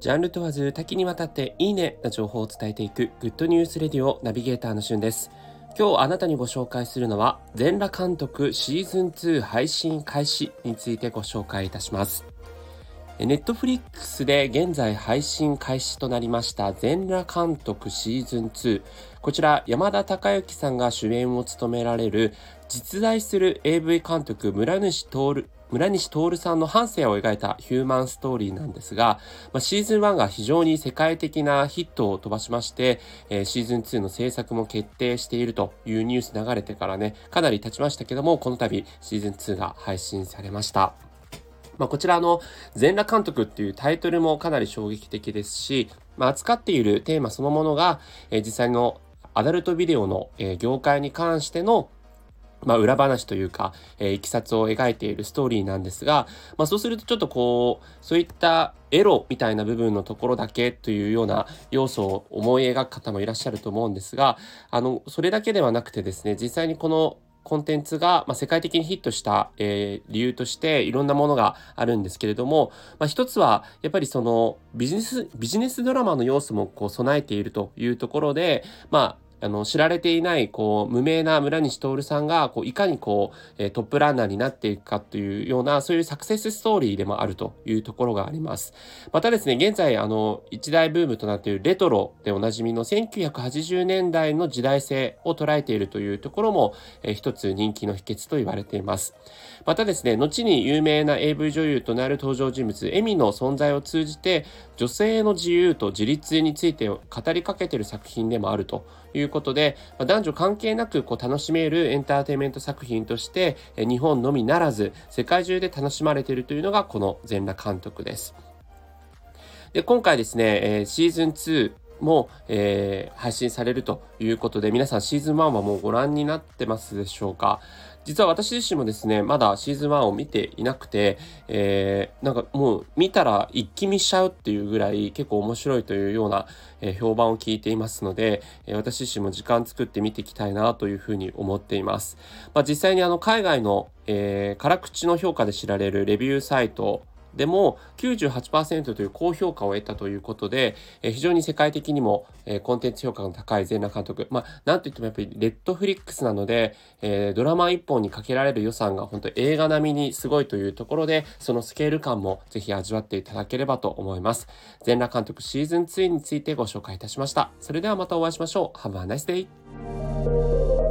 ジャンル問わず多岐にわたっていいねな情報を伝えていくグッドニュースレディオナビゲーターのしゅんです。今日あなたにご紹介するのは全裸監督シーズン2配信開始についてご紹介いたします。ネットフリックスで現在配信開始となりました全裸監督シーズン2。こちら山田孝之さんが主演を務められる実在する AV 監督村西徹村西徹さんの半生を描いたヒューマンストーリーなんですが、まあ、シーズン1が非常に世界的なヒットを飛ばしまして、えー、シーズン2の制作も決定しているというニュース流れてからね、かなり経ちましたけども、この度シーズン2が配信されました。まあ、こちらの全裸監督っていうタイトルもかなり衝撃的ですし、まあ、扱っているテーマそのものが、えー、実際のアダルトビデオの、えー、業界に関してのまあ、裏話というか、えー、いきさつを描いているストーリーなんですが、まあ、そうするとちょっとこう、そういったエロみたいな部分のところだけというような要素を思い描く方もいらっしゃると思うんですが、あの、それだけではなくてですね、実際にこのコンテンツが、ま、世界的にヒットした、え、理由としていろんなものがあるんですけれども、まあ、一つはやっぱりそのビジネス、ビジネスドラマの要素もこう備えているというところで、まあ、あの、知られていない、こう、無名な村西徹さんが、こう、いかにこう、えトップランナーになっていくかというような、そういうサクセスストーリーでもあるというところがあります。またですね、現在、あの、一大ブームとなっているレトロでおなじみの1980年代の時代性を捉えているというところも、え一つ人気の秘訣と言われています。またですね、後に有名な AV 女優となる登場人物、エミの存在を通じて、女性の自由と自立について語りかけている作品でもあるといういうことで、ま男女関係なくこう楽しめるエンターテインメント作品として、え日本のみならず世界中で楽しまれているというのがこの全裸監督です。で今回ですね、えシーズン2も、えー、配信されるということで、皆さんシーズン1はもうご覧になってますでしょうか？実は私自身もですね、まだシーズン1を見ていなくて、えー、なんかもう見たら一気見しちゃうっていうぐらい結構面白いというような、え、評判を聞いていますので、え、私自身も時間作って見ていきたいなというふうに思っています。まあ、実際にあの海外の、えー、辛口の評価で知られるレビューサイトでも98%という高評価を得たということで、えー、非常に世界的にも、えー、コンテンツ評価の高い全裸監督。まあ、なんといってもやっぱりレッドフリックスなので、えー、ドラマ1本にかけられる予算が本当映画並みにすごいというところで、そのスケール感もぜひ味わっていただければと思います。全裸監督シーズン2についてご紹介いたしました。それではまたお会いしましょう。Have a nice day!